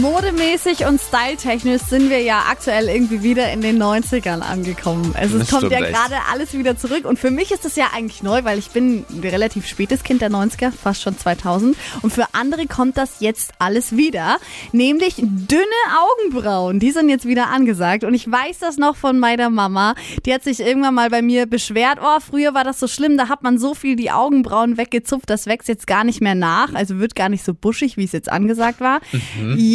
Modemäßig und styletechnisch sind wir ja aktuell irgendwie wieder in den 90ern angekommen. Also es Das kommt ja gerade alles wieder zurück. Und für mich ist es ja eigentlich neu, weil ich bin ein relativ spätes Kind der 90er, fast schon 2000 und für andere kommt das jetzt alles wieder, nämlich dünne Augenbrauen, die sind jetzt wieder angesagt. Und ich weiß das noch von meiner Mama, die hat sich irgendwann mal bei mir beschwert, oh, früher war das so schlimm, da hat man so viel die Augenbrauen weggezupft, das wächst jetzt gar nicht mehr nach, also wird gar nicht so buschig, wie es jetzt angesagt war.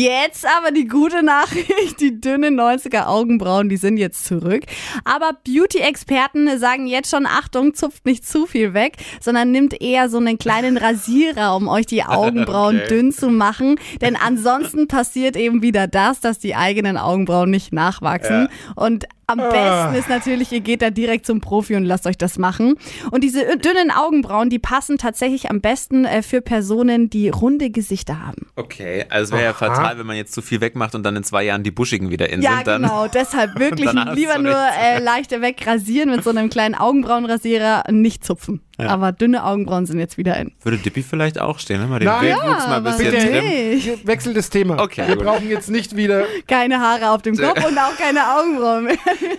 Jetzt aber die gute Nachricht, die dünnen 90er Augenbrauen, die sind jetzt zurück. Aber Beauty-Experten sagen jetzt schon, Achtung, zupft nicht zu viel weg, sondern nimmt eher so einen kleinen Rasierer, um euch die Augenbrauen Okay. dünn zu machen. Denn ansonsten passiert eben wieder das, dass die eigenen Augenbrauen nicht nachwachsen. Und am besten ist natürlich, ihr geht da direkt zum Profi und lasst euch das machen. Und diese dünnen Augenbrauen, die passen tatsächlich am besten äh, für Personen, die runde Gesichter haben. Okay, also wäre ja fatal, wenn man jetzt zu viel wegmacht und dann in zwei Jahren die Buschigen wieder in Ja, sind. Dann genau. Deshalb wirklich lieber nur äh, leichter wegrasieren mit so einem kleinen Augenbrauenrasierer, nicht zupfen. Aber dünne Augenbrauen sind jetzt wieder in. würde Dippy vielleicht auch stehen, ne? mal den Nein. Wildwuchs mal ein aber bisschen bitte. Hey, Wir wechseln das Thema. Okay, Wir gut. brauchen jetzt nicht wieder keine Haare auf dem Kopf und auch keine Augenbrauen mehr.